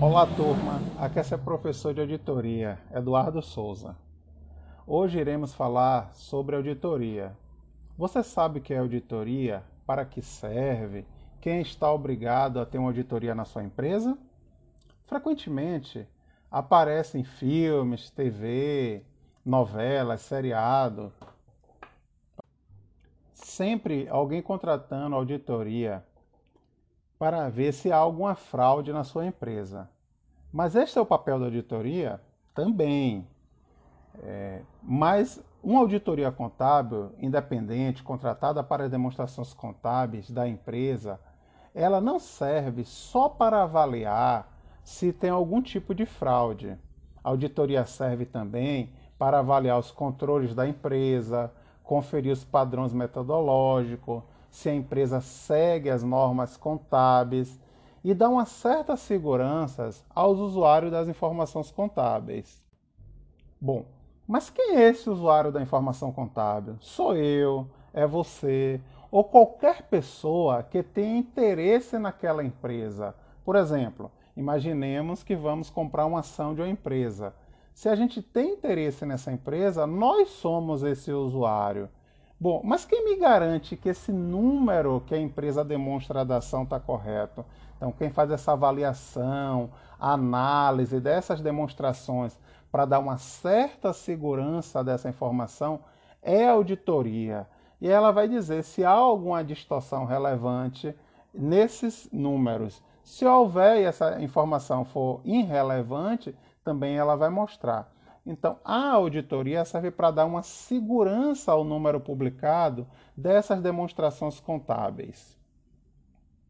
Olá, turma. Aqui é seu professor de auditoria, Eduardo Souza. Hoje iremos falar sobre auditoria. Você sabe o que é auditoria? Para que serve? Quem está obrigado a ter uma auditoria na sua empresa? Frequentemente aparecem filmes, TV, novelas, seriado. Sempre alguém contratando auditoria para ver se há alguma fraude na sua empresa. Mas este é o papel da auditoria? Também. É, mas uma auditoria contábil independente, contratada para demonstrações contábeis da empresa, ela não serve só para avaliar se tem algum tipo de fraude. A auditoria serve também para avaliar os controles da empresa, conferir os padrões metodológicos, se a empresa segue as normas contábeis e dá uma certa segurança aos usuários das informações contábeis. Bom, mas quem é esse usuário da informação contábil? Sou eu, é você ou qualquer pessoa que tenha interesse naquela empresa. Por exemplo, imaginemos que vamos comprar uma ação de uma empresa. Se a gente tem interesse nessa empresa, nós somos esse usuário. Bom, mas quem me garante que esse número que a empresa demonstra da ação está correto? Então, quem faz essa avaliação, análise dessas demonstrações para dar uma certa segurança dessa informação é a auditoria. E ela vai dizer se há alguma distorção relevante nesses números. Se houver e essa informação for irrelevante, também ela vai mostrar. Então, a auditoria serve para dar uma segurança ao número publicado dessas demonstrações contábeis.